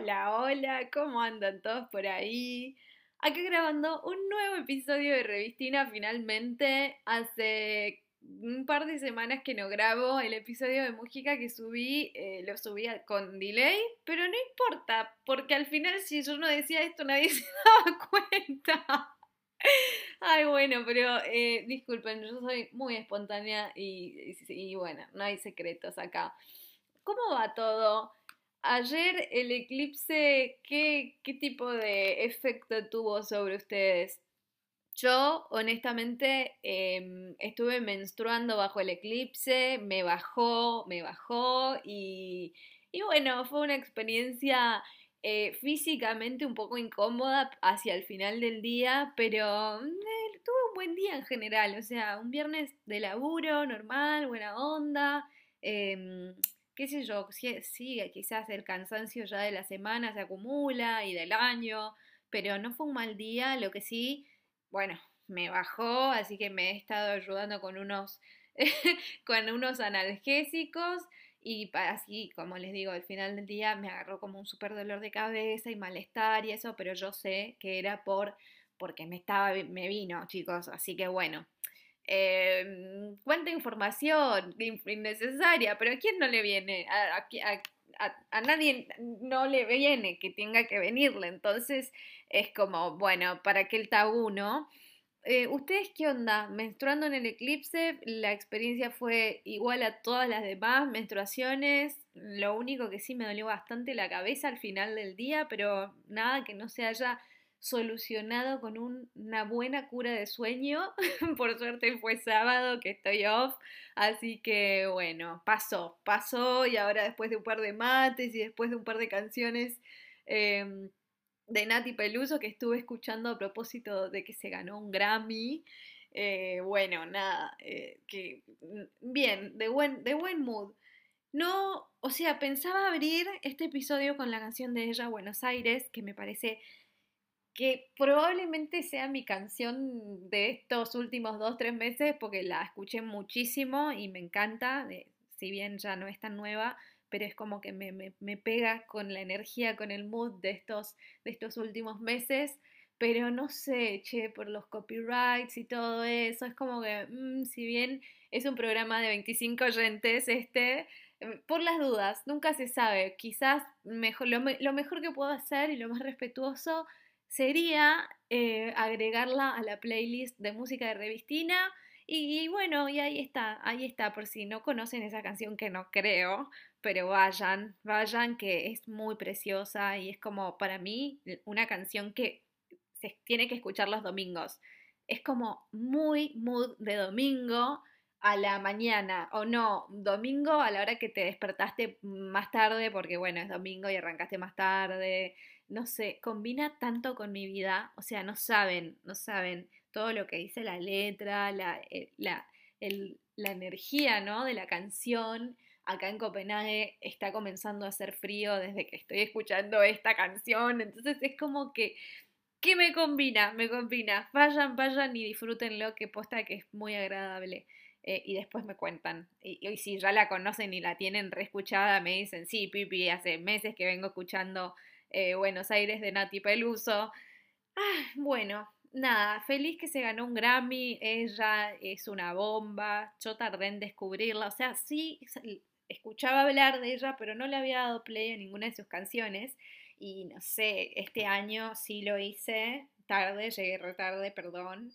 Hola, hola, ¿cómo andan todos por ahí? Acá grabando un nuevo episodio de Revistina finalmente. Hace un par de semanas que no grabo el episodio de música que subí, eh, lo subí con delay, pero no importa, porque al final si yo no decía esto nadie se daba cuenta. Ay, bueno, pero eh, disculpen, yo soy muy espontánea y, y bueno, no hay secretos acá. ¿Cómo va todo? Ayer el eclipse, ¿qué, ¿qué tipo de efecto tuvo sobre ustedes? Yo, honestamente, em, estuve menstruando bajo el eclipse, me bajó, me bajó y, y bueno, fue una experiencia eh, físicamente un poco incómoda hacia el final del día, pero eh, tuve un buen día en general, o sea, un viernes de laburo normal, buena onda. Qué sé yo, sí, quizás el cansancio ya de la semana se acumula y del año, pero no fue un mal día, lo que sí, bueno, me bajó, así que me he estado ayudando con unos, con unos analgésicos y así, como les digo, al final del día me agarró como un súper dolor de cabeza y malestar y eso, pero yo sé que era por porque me estaba me vino, chicos, así que bueno, eh, cuánta información innecesaria, pero ¿a quién no le viene? A, nadie no le viene que tenga que venirle, entonces es como, bueno, para que el tabú, ¿no? Eh, ¿Ustedes qué onda? Menstruando en el eclipse, la experiencia fue igual a todas las demás menstruaciones. Lo único que sí me dolió bastante la cabeza al final del día, pero nada que no se haya solucionado con una buena cura de sueño. Por suerte fue sábado que estoy off, así que bueno, pasó, pasó y ahora después de un par de mates y después de un par de canciones em, de Nati Peluso que estuve escuchando a propósito de que se ganó un Grammy. Eh, bueno, nada, eh, que mm, bien, de buen, de buen mood. No, o sea, pensaba abrir este episodio con la canción de ella, Buenos Aires, que me parece que probablemente sea mi canción de estos últimos dos, tres meses, porque la escuché muchísimo y me encanta, si bien ya no es tan nueva, pero es como que me, me, pega con la energía, con el mood de estos, de estos últimos meses, pero no sé, che, por los copyrights y todo eso, es como que, mm, si bien es un programa de 25 oyentes, este, em, por las dudas, nunca se sabe, quizás mejor, lo, lo mejor que puedo hacer y lo más respetuoso sería eh, agregarla a la playlist de música de Revistina. Y, bueno, y ahí está, ahí está, por si no conocen esa canción que no creo, pero vayan, vayan, que es muy preciosa y es como para mí una canción que se tiene que escuchar los domingos. Es como muy mood de domingo a la mañana, o no, domingo a la hora que te despertaste más tarde, porque bueno, es domingo y arrancaste más tarde, no sé, combina tanto con mi vida, o sea, no saben, no saben todo lo que dice la letra, la, eh, la, la energía, ¿no? De la canción. Acá en Copenhague está comenzando a hacer frío desde que estoy escuchando esta canción, entonces es como que ¿Qué me combina? Me combina. Vayan, vayan y disfrútenlo, que posta que es muy agradable. Eh, y después me cuentan. Y, y, si ya la conocen y la tienen reescuchada, me dicen, sí, Pipi, hace meses que vengo escuchando eh, Buenos Aires de Nati Peluso. Ah, bueno, nada, feliz que se ganó un Grammy, ella es una bomba, yo tardé en descubrirla, o sea, sí escuchaba hablar de ella, pero no le había dado play a ninguna de sus canciones y no sé, este año sí lo hice, tarde, llegué retarde, perdón,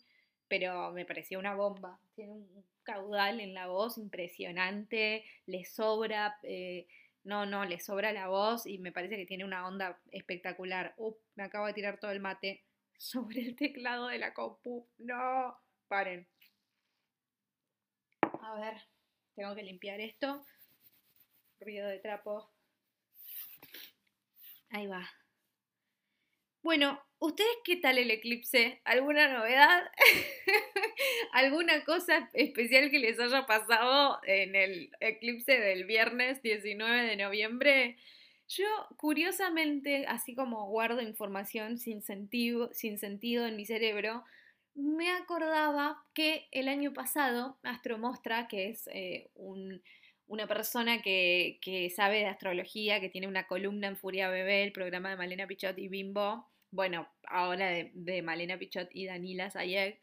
pero me pareció una bomba, tiene un caudal en la voz impresionante, le sobra... Eh, no, no, le sobra la voz y me parece que tiene una onda espectacular. Uf, me acabo de tirar todo el mate sobre el teclado de la compu. No, paren. A ver, tengo que limpiar esto. Ruido de trapo. Ahí va. Bueno, ¿ustedes qué tal el eclipse? ¿Alguna novedad? ¿Alguna cosa especial que les haya pasado en el eclipse del viernes 19 de noviembre? Yo, curiosamente, así como guardo información sin sentido, sin sentido en mi cerebro, me acordaba que el año pasado Astromostra, que es eh, un, una persona que, sabe de astrología, que tiene una columna en Furia Bebé, el programa de Malena Pichot y Bimbo, bueno, ahora de, Malena Pichot y Danila Sayek,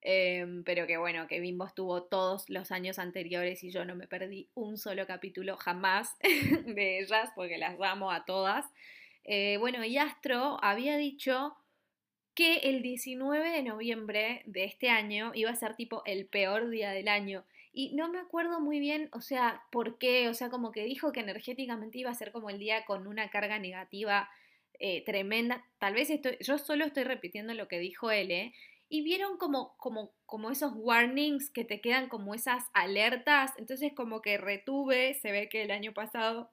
em, pero que bueno, que Bimbo estuvo todos los años anteriores y yo no me perdí un solo capítulo jamás de ellas, porque las amo a todas. Eh, bueno, y Astro había dicho que el 19 de noviembre de este año iba a ser tipo el peor día del año. Y no me acuerdo muy bien, o sea, por qué, o sea, como que dijo que energéticamente iba a ser como el día con una carga negativa eh, tremenda. Tal vez estoy, yo solo estoy repitiendo lo que dijo él, ¿eh? Y vieron como, como, como esos warnings que te quedan como esas alertas. Entonces como que retuve, se ve que el año pasado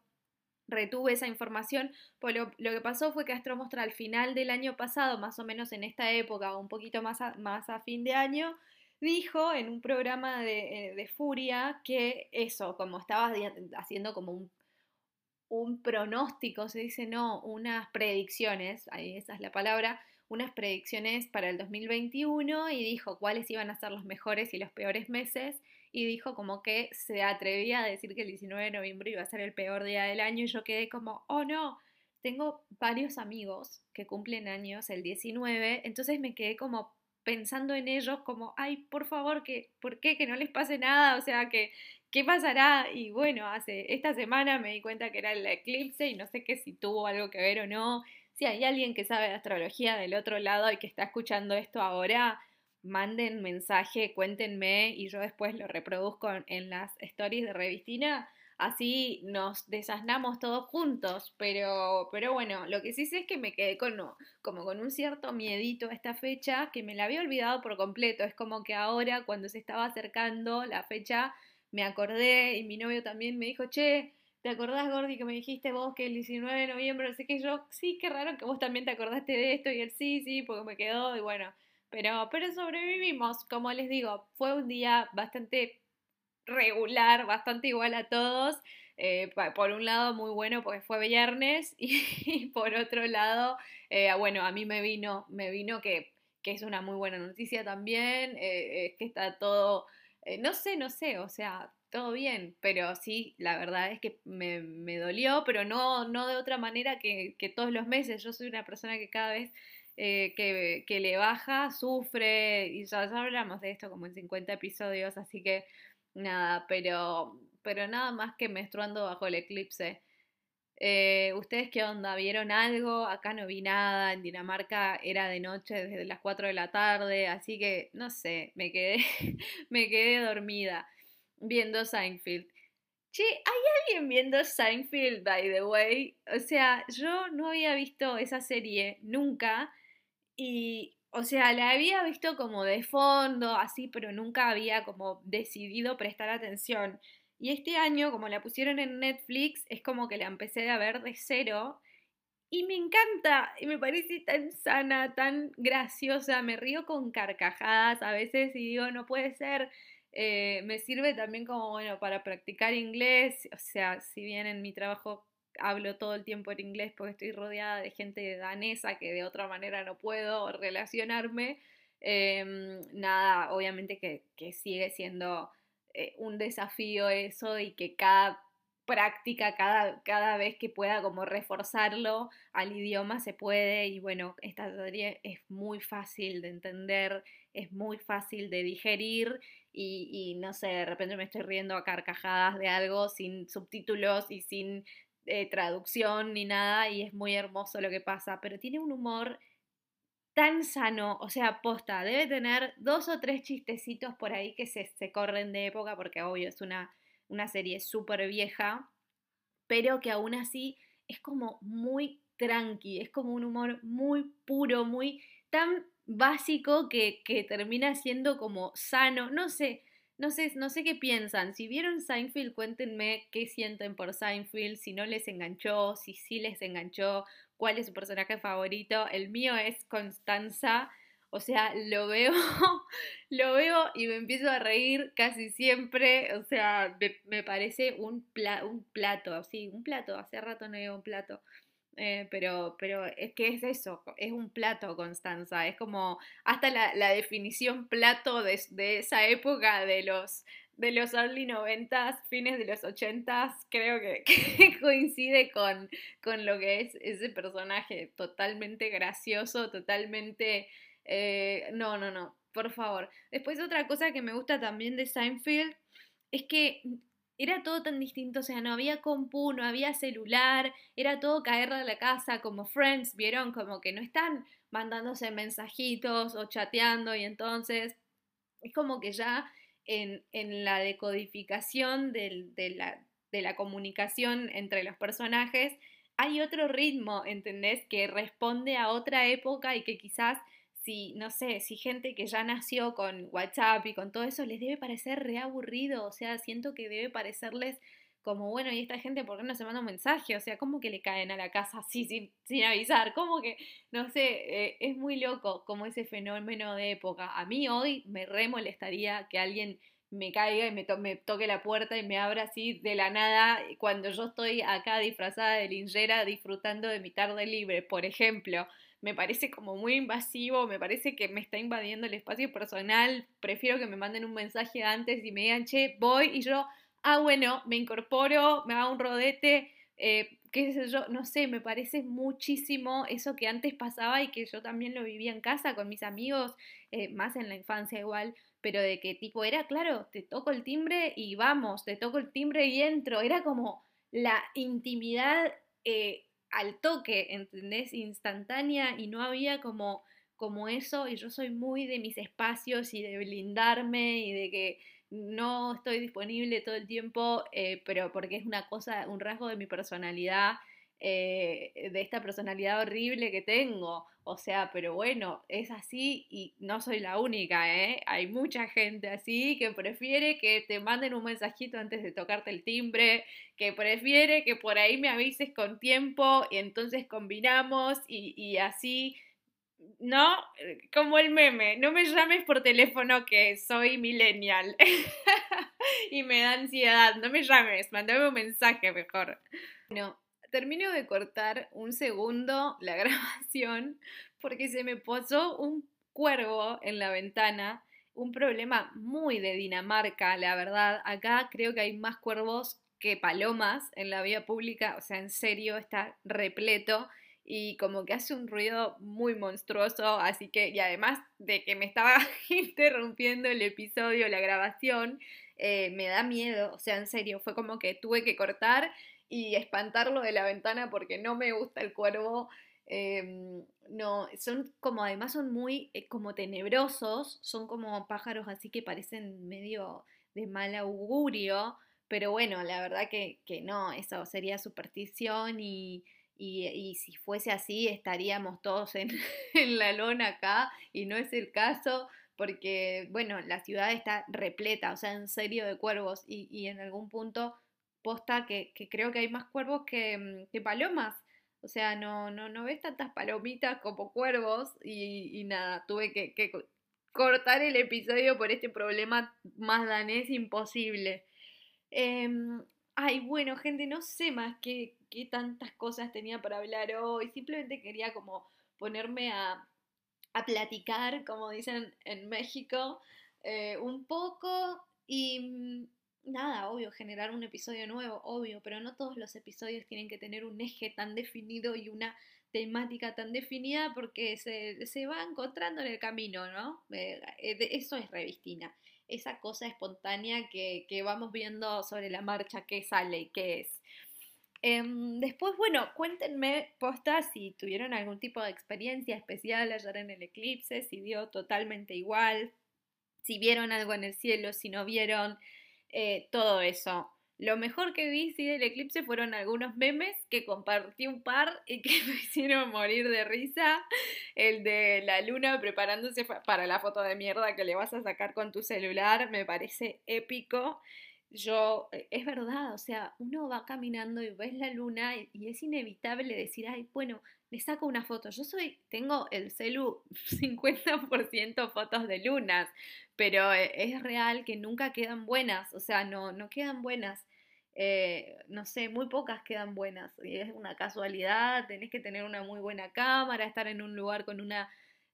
retuve esa información, pues lo, que pasó fue que Astromostra al final del año pasado, más o menos en esta época, o un poquito más más a fin de año, dijo en un programa de, eh, Furia que eso, como estaba haciendo como un, un, pronóstico, se dice, no, unas predicciones, ahí esa es la palabra, unas predicciones para el 2021 y dijo cuáles iban a ser los mejores y los peores meses y dijo como que se atrevía a decir que el 19 de noviembre iba a ser el peor día del año y yo quedé como, oh no, tengo varios amigos que cumplen años el 19, entonces me quedé como pensando en ellos como, ay, por favor, que, ¿por qué? Que no les pase nada, o sea, que, ¿qué pasará? Y bueno, hace esta semana me di cuenta que era el eclipse y no sé qué si tuvo algo que ver o no. Si hay alguien que sabe astrología del otro lado y que está escuchando esto ahora, manden mensaje, cuéntenme y yo después lo reproduzco en las stories de Revistina así nos desasnamos todos juntos, pero, pero bueno, lo que sí sé es que me quedé con, como con un cierto miedito a esta fecha que me la había olvidado por completo, es como que ahora cuando se estaba acercando la fecha me acordé y mi novio también me dijo, che, ¿te acordás Gordi que me dijiste vos que el 19 de noviembre, no sé qué, yo, sí, qué raro que vos también te acordaste de esto y él sí, sí, porque me quedó y bueno. Pero, pero sobrevivimos, como les digo, fue un día bastante regular, bastante igual a todos. Eh, por un lado muy bueno porque fue viernes y, por otro lado, eh, bueno, a mí me vino, me vino que, que es una muy buena noticia también, eh, es que está todo, no sé, no sé, o sea, todo bien, pero sí, la verdad es que me, me dolió, pero no, no de otra manera que, que, todos los meses. Yo soy una persona que cada vez que, que, le baja, sufre, y ya, ya hablamos de esto como en 50 episodios, así que Nada, pero, pero nada más que menstruando bajo el eclipse. Eh, ¿Ustedes qué onda? ¿Vieron algo? Acá no vi nada. En Dinamarca era de noche desde las 4 de la tarde, así que no sé, me quedé, me quedé dormida viendo Seinfeld. Che, ¿hay alguien viendo Seinfeld, by the way? O sea, yo no había visto esa serie nunca y o sea, la había visto como de fondo, así, pero nunca había como decidido prestar atención. Y este año, como la pusieron en Netflix, es como que la empecé a ver de cero. Y me encanta, y me parece tan sana, tan graciosa, me río con carcajadas a veces y digo, no puede ser. Eh, me sirve también como, bueno, para practicar inglés, o sea, si bien en mi trabajo hablo todo el tiempo en inglés porque estoy rodeada de gente danesa que de otra manera no puedo relacionarme. Em, nada, obviamente que, sigue siendo eh, un desafío eso y que cada práctica, cada, cada vez que pueda como reforzarlo al idioma se puede y bueno, esta serie es muy fácil de entender, es muy fácil de digerir y, y, no sé, de repente me estoy riendo a carcajadas de algo sin subtítulos y sin eh, traducción ni nada y es muy hermoso lo que pasa, pero tiene un humor tan sano, o sea, posta, debe tener dos o tres chistecitos por ahí que se, se corren de época, porque obvio es una, serie súper vieja, pero que aún así es como muy tranqui, es como un humor muy puro, muy tan básico que, que termina siendo como sano, no sé, no sé, no sé qué piensan. Si vieron Seinfeld, cuéntenme qué sienten por Seinfeld, si no les enganchó, si sí les enganchó, cuál es su personaje favorito. El mío es Constanza. O sea, lo veo, lo veo y me empiezo a reír casi siempre. O sea, me, parece un, un plato, sí, un plato. Hace rato no veo un plato. Eh, pero, pero es que es eso, es un plato, Constanza. Es como hasta la, definición plato de, esa época de los, de los early noventas, fines de los ochentas, creo que, coincide con, con, lo que es ese personaje totalmente gracioso, totalmente... Eh, no, no, no, por favor. Después otra cosa que me gusta también de Seinfeld es que era todo tan distinto, o sea, no había compu, no había celular, era todo caer de la casa como Friends, vieron, como que no están mandándose mensajitos o chateando y entonces es como que ya en, la decodificación de, la, de la comunicación entre los personajes hay otro ritmo, ¿entendés? Que responde a otra época y que quizás si, no sé, si gente que ya nació con WhatsApp y con todo eso les debe parecer reaburrido, o sea, siento que debe parecerles como, bueno, y esta gente, ¿por qué no se manda un mensaje? O sea, ¿cómo que le caen a la casa así sin, sin avisar? ¿Cómo que, no sé, eh, es muy loco como ese fenómeno de época. A mí hoy me re molestaría que alguien me caiga y me, me toque la puerta y me abra así de la nada cuando yo estoy acá disfrazada de linjera disfrutando de mi tarde libre, por ejemplo me parece como muy invasivo, me parece que me está invadiendo el espacio personal, prefiero que me manden un mensaje antes y me digan, che, voy y yo, ah, bueno, me incorporo, me hago un rodete, eh, qué sé yo, no sé, me parece muchísimo eso que antes pasaba y que yo también lo vivía en casa con mis amigos, eh, más en la infancia igual, pero de que tipo era, claro, te toco el timbre y vamos, te toco el timbre y entro, era como la intimidad eh, al toque, ¿entendés? Instantánea y no había como, como eso y yo soy muy de mis espacios y de blindarme y de que no estoy disponible todo el tiempo, eh, pero porque es una cosa, un rasgo de mi personalidad eh, de esta personalidad horrible que tengo. O sea, pero bueno, es así y no soy la única, ¿eh? Hay mucha gente así que prefiere que te manden un mensajito antes de tocarte el timbre, que prefiere que por ahí me avises con tiempo y entonces combinamos y, y así. No, como el meme, no me llames por teléfono que soy millennial y me da ansiedad, no me llames, mándame un mensaje mejor. No, termino de cortar un segundo la grabación porque se me posó un cuervo en la ventana. Un problema muy de Dinamarca, la verdad. Acá creo que hay más cuervos que palomas en la vía pública. O sea, en serio, está repleto y como que hace un ruido muy monstruoso, así que, y además de que me estaba interrumpiendo el episodio, la grabación, eh, me da miedo, o sea, en serio, fue como que tuve que cortar y espantarlo de la ventana porque no me gusta el cuervo. Em, no, son como además son muy eh, como tenebrosos, son como pájaros así que parecen medio de mal augurio, pero bueno, la verdad que, no, eso sería superstición y, y, si fuese así estaríamos todos en, en, la lona acá y no es el caso porque, bueno, la ciudad está repleta, o sea, en serio de cuervos y, y en algún punto posta que, creo que hay más cuervos mm, que, palomas. O sea, no, no, no ves tantas palomitas como cuervos y, nada, tuve que, cortar el episodio por este problema más danés imposible. Em, ay, bueno, gente, no sé más qué, tantas cosas tenía para hablar hoy. Simplemente quería como ponerme a, a platicar, como dicen en México, eh, un poco y mm, nada, obvio, generar un episodio nuevo, obvio, pero no todos los episodios tienen que tener un eje tan definido y una temática tan definida porque se, va encontrando en el camino, ¿no? Eh, eh, eso es revistina, esa cosa espontánea que, vamos viendo sobre la marcha, qué sale y qué es. Em, después, bueno, cuéntenme, posta, si tuvieron algún tipo de experiencia especial ayer en el eclipse, si dio totalmente igual, si vieron algo en el cielo, si no vieron, eh, todo eso. Lo mejor que vi sí, del eclipse fueron algunos memes que compartí un par y que me hicieron morir de risa. El de la luna preparándose para la foto de mierda que le vas a sacar con tu celular me parece épico. Yo, eh, es verdad, o sea, uno va caminando y ves la luna y, es inevitable decir, ay, bueno, le saco una foto. Yo soy, tengo el celu 50% fotos de lunas, pero eh, es real que nunca quedan buenas, o sea, no, no quedan buenas. eh, no sé, muy pocas quedan buenas. Y es una casualidad, tenés que tener una muy buena cámara, estar en un lugar con una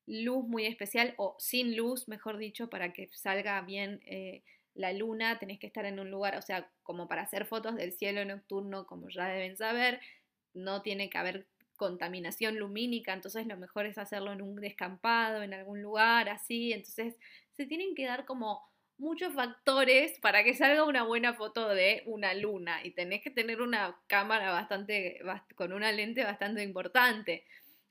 luz muy especial o sin luz, mejor dicho, para que salga bien eh, la luna, tenés que estar en un lugar, o sea, como para hacer fotos del cielo nocturno, como ya deben saber, no tiene que haber contaminación lumínica, entonces lo mejor es hacerlo en un descampado, en algún lugar así, entonces se tienen que dar como muchos factores para que salga una buena foto de una luna y tenés que tener una cámara bastante, con una lente bastante importante.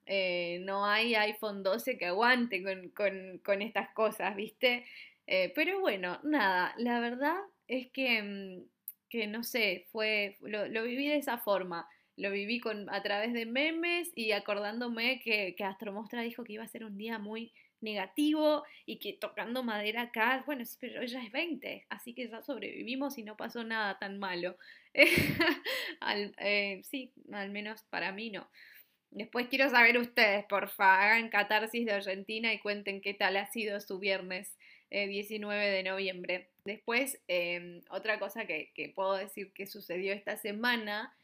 Eh, no hay iPhone 12 que aguante con, estas cosas, ¿viste? Eh, pero bueno, nada, la verdad es que, mm, que no sé, fue, lo, lo viví de esa forma lo viví con, a través de memes y acordándome que, que Astromostra dijo que iba a ser un día muy negativo y que tocando madera acá, bueno, pero ella es 20, así que ya sobrevivimos y no pasó nada tan malo. Eh, sí, al menos para mí no. Después quiero saber ustedes, porfa, hagan catarsis de Argentina y cuenten qué tal ha sido su viernes 19 eh, de noviembre. Después, em, otra cosa que, puedo decir que sucedió esta semana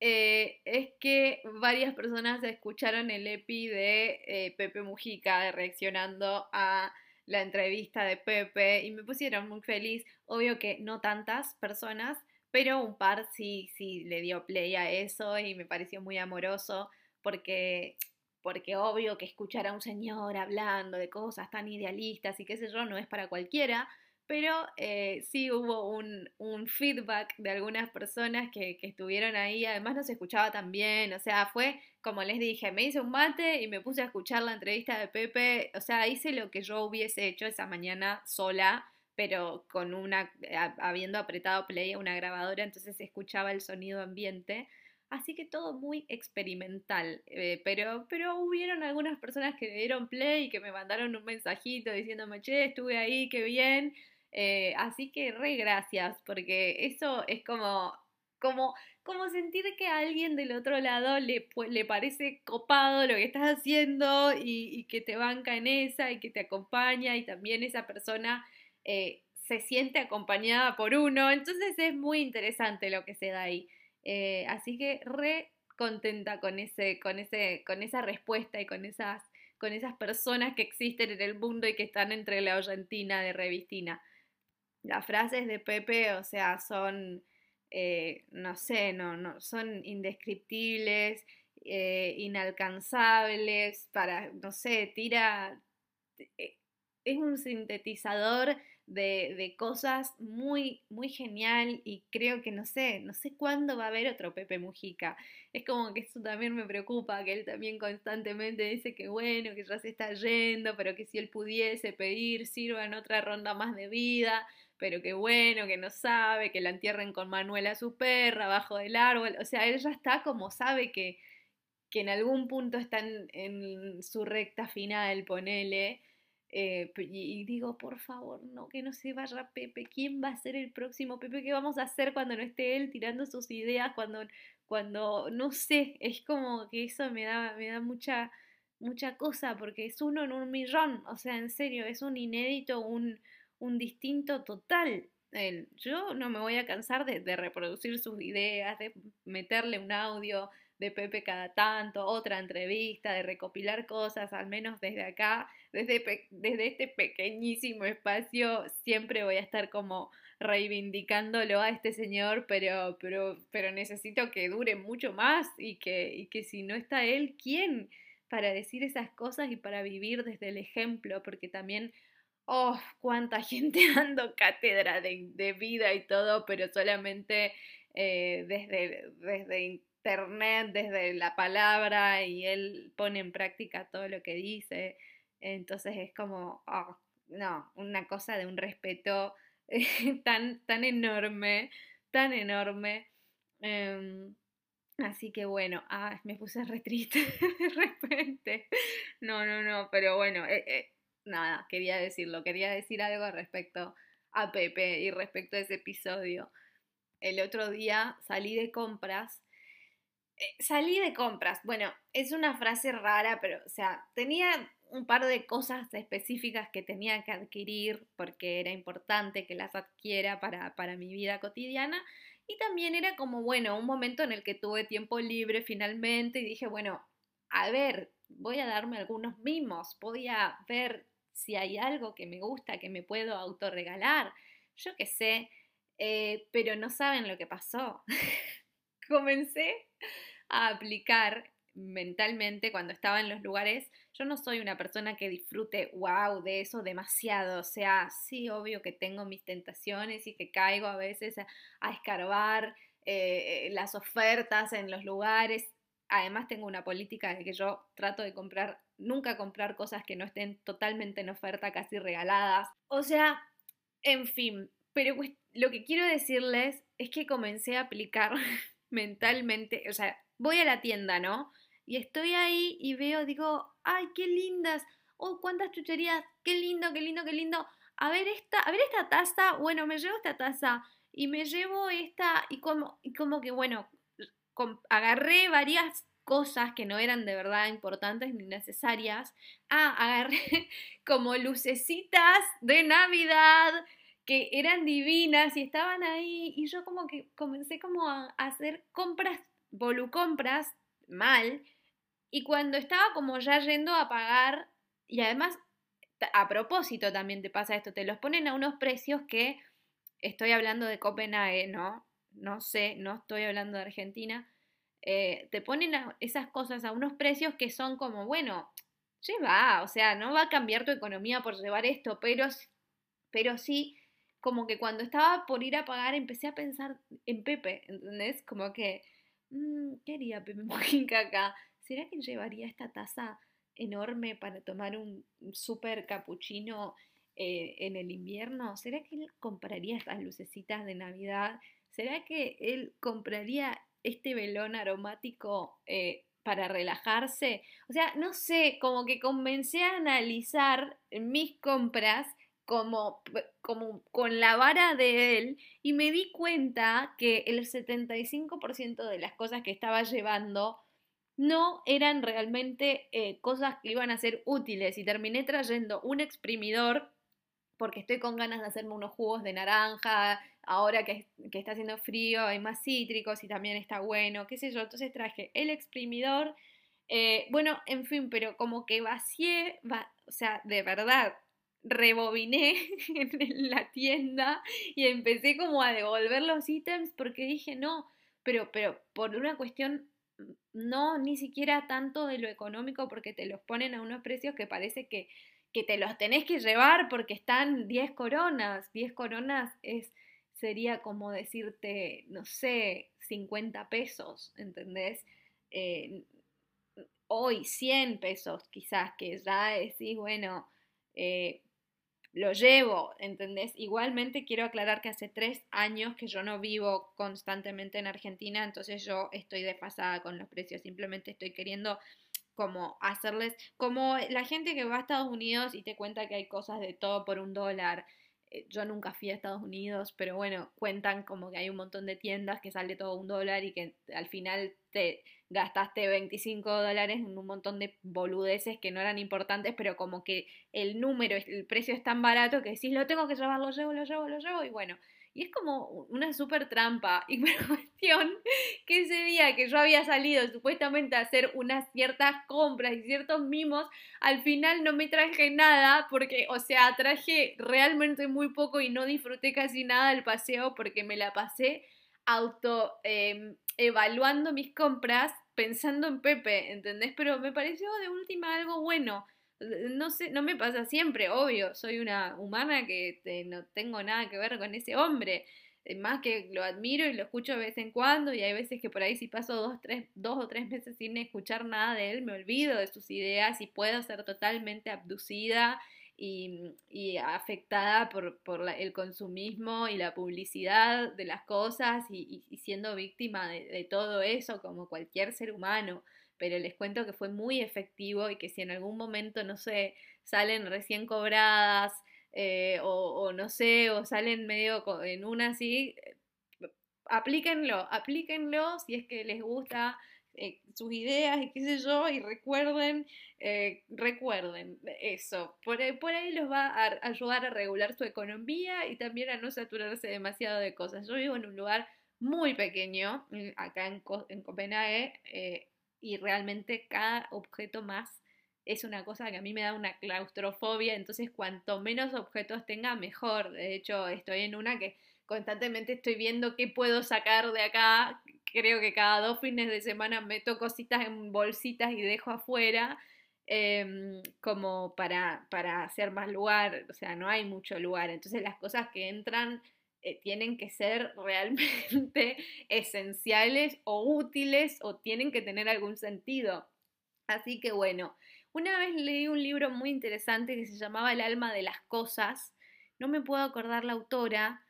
eh, es que varias personas escucharon el EPI de eh, Pepe Mujica reaccionando a la entrevista de Pepe y me pusieron muy feliz. Obvio que no tantas personas, pero un par sí, sí le dio play a eso y me pareció muy amoroso porque, porque obvio que escuchar a un señor hablando de cosas tan idealistas y qué sé yo no es para cualquiera pero eh, sí hubo un, feedback de algunas personas que, estuvieron ahí, además no se escuchaba tan bien, o sea, fue como les dije, me hice un mate y me puse a escuchar la entrevista de Pepe, o sea, hice lo que yo hubiese hecho esa mañana sola, pero con una, habiendo apretado play a una grabadora, entonces se escuchaba el sonido ambiente. Así que todo muy experimental. Eh, pero, pero hubieron algunas personas que le dieron play y que me mandaron un mensajito diciéndome, che, estuve ahí, qué bien. Eh, así que re gracias, porque eso es como, como, como sentir que a alguien del otro lado le, le parece copado lo que estás haciendo y, que te banca en esa y que te acompaña y también esa persona eh, se siente acompañada por uno. Entonces es muy interesante lo que se da ahí. Eh, así que re contenta con, ese, con, ese, con esa respuesta y con esas, con esas personas que existen en el mundo y que están entre la Argentina de Revistina. Las frases de Pepe, o sea, son, eh, no sé, no, no, son indescriptibles, eh, inalcanzables, para, no sé, tira, eh, es un sintetizador de, cosas muy, muy genial y creo que no sé, no sé cuándo va a haber otro Pepe Mujica. Es como que eso también me preocupa, que él también constantemente dice que bueno, que ya se está yendo, pero que si él pudiese pedir, sirva en otra ronda más de vida pero qué bueno, que no sabe, que la entierren con Manuela su perra abajo del árbol. O sea, él ya está como sabe que, que en algún punto está en, su recta final, ponele. Eh, y, digo, por favor, no, que no se vaya Pepe. ¿Quién va a ser el próximo Pepe? ¿Qué vamos a hacer cuando no esté él tirando sus ideas? Cuando, cuando no sé, es como que eso me da, me da mucha, mucha cosa, porque es uno en un millón. O sea, en serio, es un inédito, un, un distinto total. Yo no me voy a cansar de, reproducir sus ideas, de meterle un audio de Pepe cada tanto, otra entrevista, de recopilar cosas, al menos desde acá, desde, desde este pequeñísimo espacio, siempre voy a estar como reivindicándolo a este señor, pero, pero, pero necesito que dure mucho más y que, y que si no está él, ¿quién? para decir esas cosas y para vivir desde el ejemplo, porque también oh, cuánta gente dando cátedra de, vida y todo, pero solamente eh, desde, desde internet, desde la palabra, y él pone en práctica todo lo que dice. Entonces es como, oh, no, una cosa de un respeto tan, tan enorme, tan enorme. Em, así que bueno, ah, me puse re triste de repente. No, no, no, pero bueno, eh, eh, nada, quería decirlo, quería decir algo respecto a Pepe y respecto a ese episodio. El otro día salí de compras. Eh, salí de compras. Bueno, es una frase rara, pero, o sea, tenía un par de cosas específicas que tenía que adquirir porque era importante que las adquiera para, para mi vida cotidiana. Y también era como, bueno, un momento en el que tuve tiempo libre finalmente y dije, bueno, a ver, voy a darme algunos mimos, voy a ver si hay algo que me gusta, que me puedo autorregalar, yo qué sé, eh, pero no saben lo que pasó. Comencé a aplicar mentalmente cuando estaba en los lugares, yo no soy una persona que disfrute, wow, de eso demasiado. O sea, sí, obvio que tengo mis tentaciones y que caigo a veces a, escarbar eh, las ofertas en los lugares. Además tengo una política de que yo trato de comprar, nunca comprar cosas que no estén totalmente en oferta, casi regaladas. O sea, en fin, pero lo que quiero decirles es que comencé a aplicar mentalmente, o sea, voy a la tienda, ¿no? Y estoy ahí y veo, digo, ay, qué lindas, oh, cuántas chucherías, qué lindo, qué lindo, qué lindo. A ver esta, a ver esta taza, bueno, me llevo esta taza y me llevo esta y como, y como que, bueno, agarré varias cosas que no eran de verdad importantes ni necesarias. Ah, agarré como lucecitas de Navidad que eran divinas y estaban ahí y yo como que comencé como a hacer compras, volucompras mal y cuando estaba como ya yendo a pagar y además a propósito también te pasa esto, te los ponen a unos precios que estoy hablando de Copenhague, ¿no? No sé, no estoy hablando de Argentina. Eh, te ponen esas cosas a unos precios que son como, bueno, lleva, o sea, no va a cambiar tu economía por llevar esto, pero, pero sí, como que cuando estaba por ir a pagar empecé a pensar en Pepe, ¿entendés? Como que, mmm, ¿qué haría Pepe Mojica acá? ¿Será que llevaría esta taza enorme para tomar un super capuchino eh, en el invierno? ¿Será que él compraría estas lucecitas de Navidad? ¿Será que él compraría este velón aromático eh, para relajarse? O sea, no sé, como que comencé a analizar mis compras como, como con la vara de él y me di cuenta que el 75% de las cosas que estaba llevando no eran realmente eh, cosas que iban a ser útiles y terminé trayendo un exprimidor porque estoy con ganas de hacerme unos jugos de naranja, ahora que, está haciendo frío hay más cítricos y también está bueno, qué sé yo, entonces traje el exprimidor, eh, bueno, en fin, pero como que vacié, o sea, de verdad, rebobiné en la tienda y empecé como a devolver los ítems porque dije, no, pero, pero por una cuestión no ni siquiera tanto de lo económico porque te los ponen a unos precios que parece que, que te los tenés que llevar porque están 10 coronas. 10 coronas es, sería como decirte, no sé, 50 pesos, ¿entendés? Eh, hoy 100 pesos quizás, que ya decís, bueno, eh, lo llevo, ¿entendés? Igualmente quiero aclarar que hace tres años que yo no vivo constantemente en Argentina, entonces yo estoy desfasada con los precios, simplemente estoy queriendo como hacerles, como la gente que va a Estados Unidos y te cuenta que hay cosas de todo por un dólar, eh, yo nunca fui a Estados Unidos, pero bueno, cuentan como que hay un montón de tiendas que sale todo un dólar y que al final te gastaste 25 dólares en un montón de boludeces que no eran importantes, pero como que el número, el precio es tan barato que decís, lo tengo que llevar, lo llevo, lo llevo, lo llevo, y bueno, y es como una súper trampa. Y por cuestión que ese día que yo había salido supuestamente a hacer unas ciertas compras y ciertos mimos, al final no me traje nada porque, o sea, traje realmente muy poco y no disfruté casi nada del paseo porque me la pasé auto em, evaluando mis compras pensando en Pepe, ¿entendés? Pero me pareció de última algo bueno no sé, no me pasa siempre, obvio, soy una humana que no tengo nada que ver con ese hombre. Más que lo admiro y lo escucho de vez en cuando, y hay veces que por ahí si paso dos, tres, dos o tres meses sin escuchar nada de él, me olvido de sus ideas y puedo ser totalmente abducida y, afectada por, el consumismo y la publicidad de las cosas y, siendo víctima de todo eso como cualquier ser humano. Pero les cuento que fue muy efectivo y que si en algún momento, no sé, salen recién cobradas eh, o, no sé, o salen medio en una así, eh, aplíquenlo, aplíquenlo si es que les gusta eh, sus ideas y qué sé yo, y recuerden, recuerden eso, por, por, ahí los va a ayudar a regular su economía y también a no saturarse demasiado de cosas. Yo vivo en un lugar muy pequeño, eh, acá en, en Copenhague, eh, y realmente cada objeto más es una cosa que a mí me da una claustrofobia, entonces cuanto menos objetos tenga, mejor. De hecho, estoy en una que constantemente estoy viendo qué puedo sacar de acá. Creo que cada dos fines de semana meto cositas en bolsitas y dejo afuera. Em, como para, para hacer más lugar, o sea, no hay mucho lugar, entonces las cosas que entran eh, tienen que ser realmente esenciales o útiles o tienen que tener algún sentido. Así que bueno, una vez leí un libro muy interesante que se llamaba El alma de las cosas, no me puedo acordar la autora,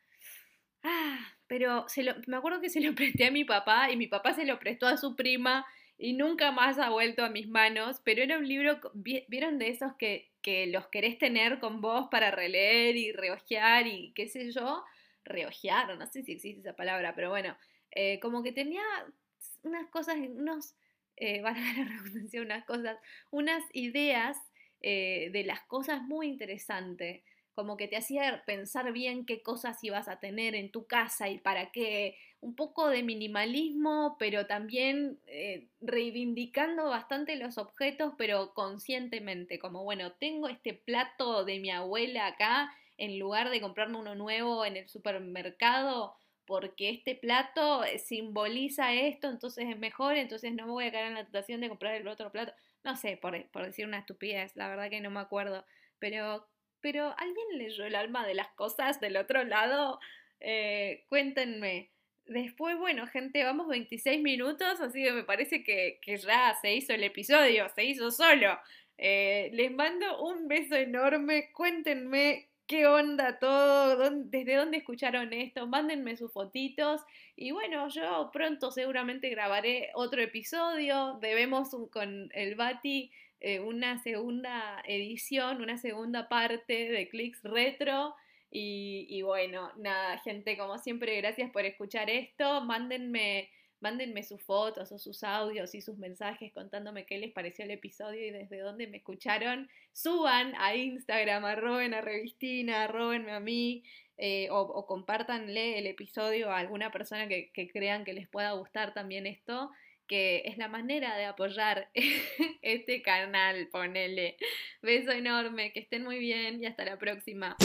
ah, pero se lo, me acuerdo que se lo presté a mi papá y mi papá se lo prestó a su prima y nunca más ha vuelto a mis manos, pero era un libro, ¿vieron de esos que, que los querés tener con vos para releer y reojear y qué sé yo? Reojear, no sé si existe esa palabra, pero bueno, eh, como que tenía unas cosas, unos, eh, van a la redundancia, unas cosas, unas ideas eh, de las cosas muy interesantes como que te hacía pensar bien qué cosas ibas a tener en tu casa y para qué, un poco de minimalismo, pero también eh, reivindicando bastante los objetos, pero conscientemente, como bueno, tengo este plato de mi abuela acá, en lugar de comprarme uno nuevo en el supermercado, porque este plato eh, simboliza esto, entonces es mejor, entonces no me voy a caer en la tentación de comprar el otro plato. No sé, por, por decir una estupidez, la verdad que no me acuerdo, pero pero ¿alguien leyó el alma de las cosas del otro lado? Eh, cuéntenme. Después, bueno, gente, vamos 26 minutos, así que me parece que, ya se hizo el episodio, se hizo solo. Eh, les mando un beso enorme, cuéntenme qué onda todo, desde dónde escucharon esto, mándenme sus fotitos y bueno, yo pronto seguramente grabaré otro episodio, debemos con el Bati eh, una segunda edición, una segunda parte de Clicks Retro. Y, bueno, nada, gente, como siempre, gracias por escuchar esto. Mándenme, mándenme sus fotos o sus audios y sus mensajes contándome qué les pareció el episodio y desde dónde me escucharon. Suban a Instagram, arroben a Revistina, arrobenme a mí. Eh, o, o compártanle el episodio a alguna persona que, que crean que les pueda gustar también esto que es la manera de apoyar este canal, ponele. Beso enorme, que estén muy bien y hasta la próxima.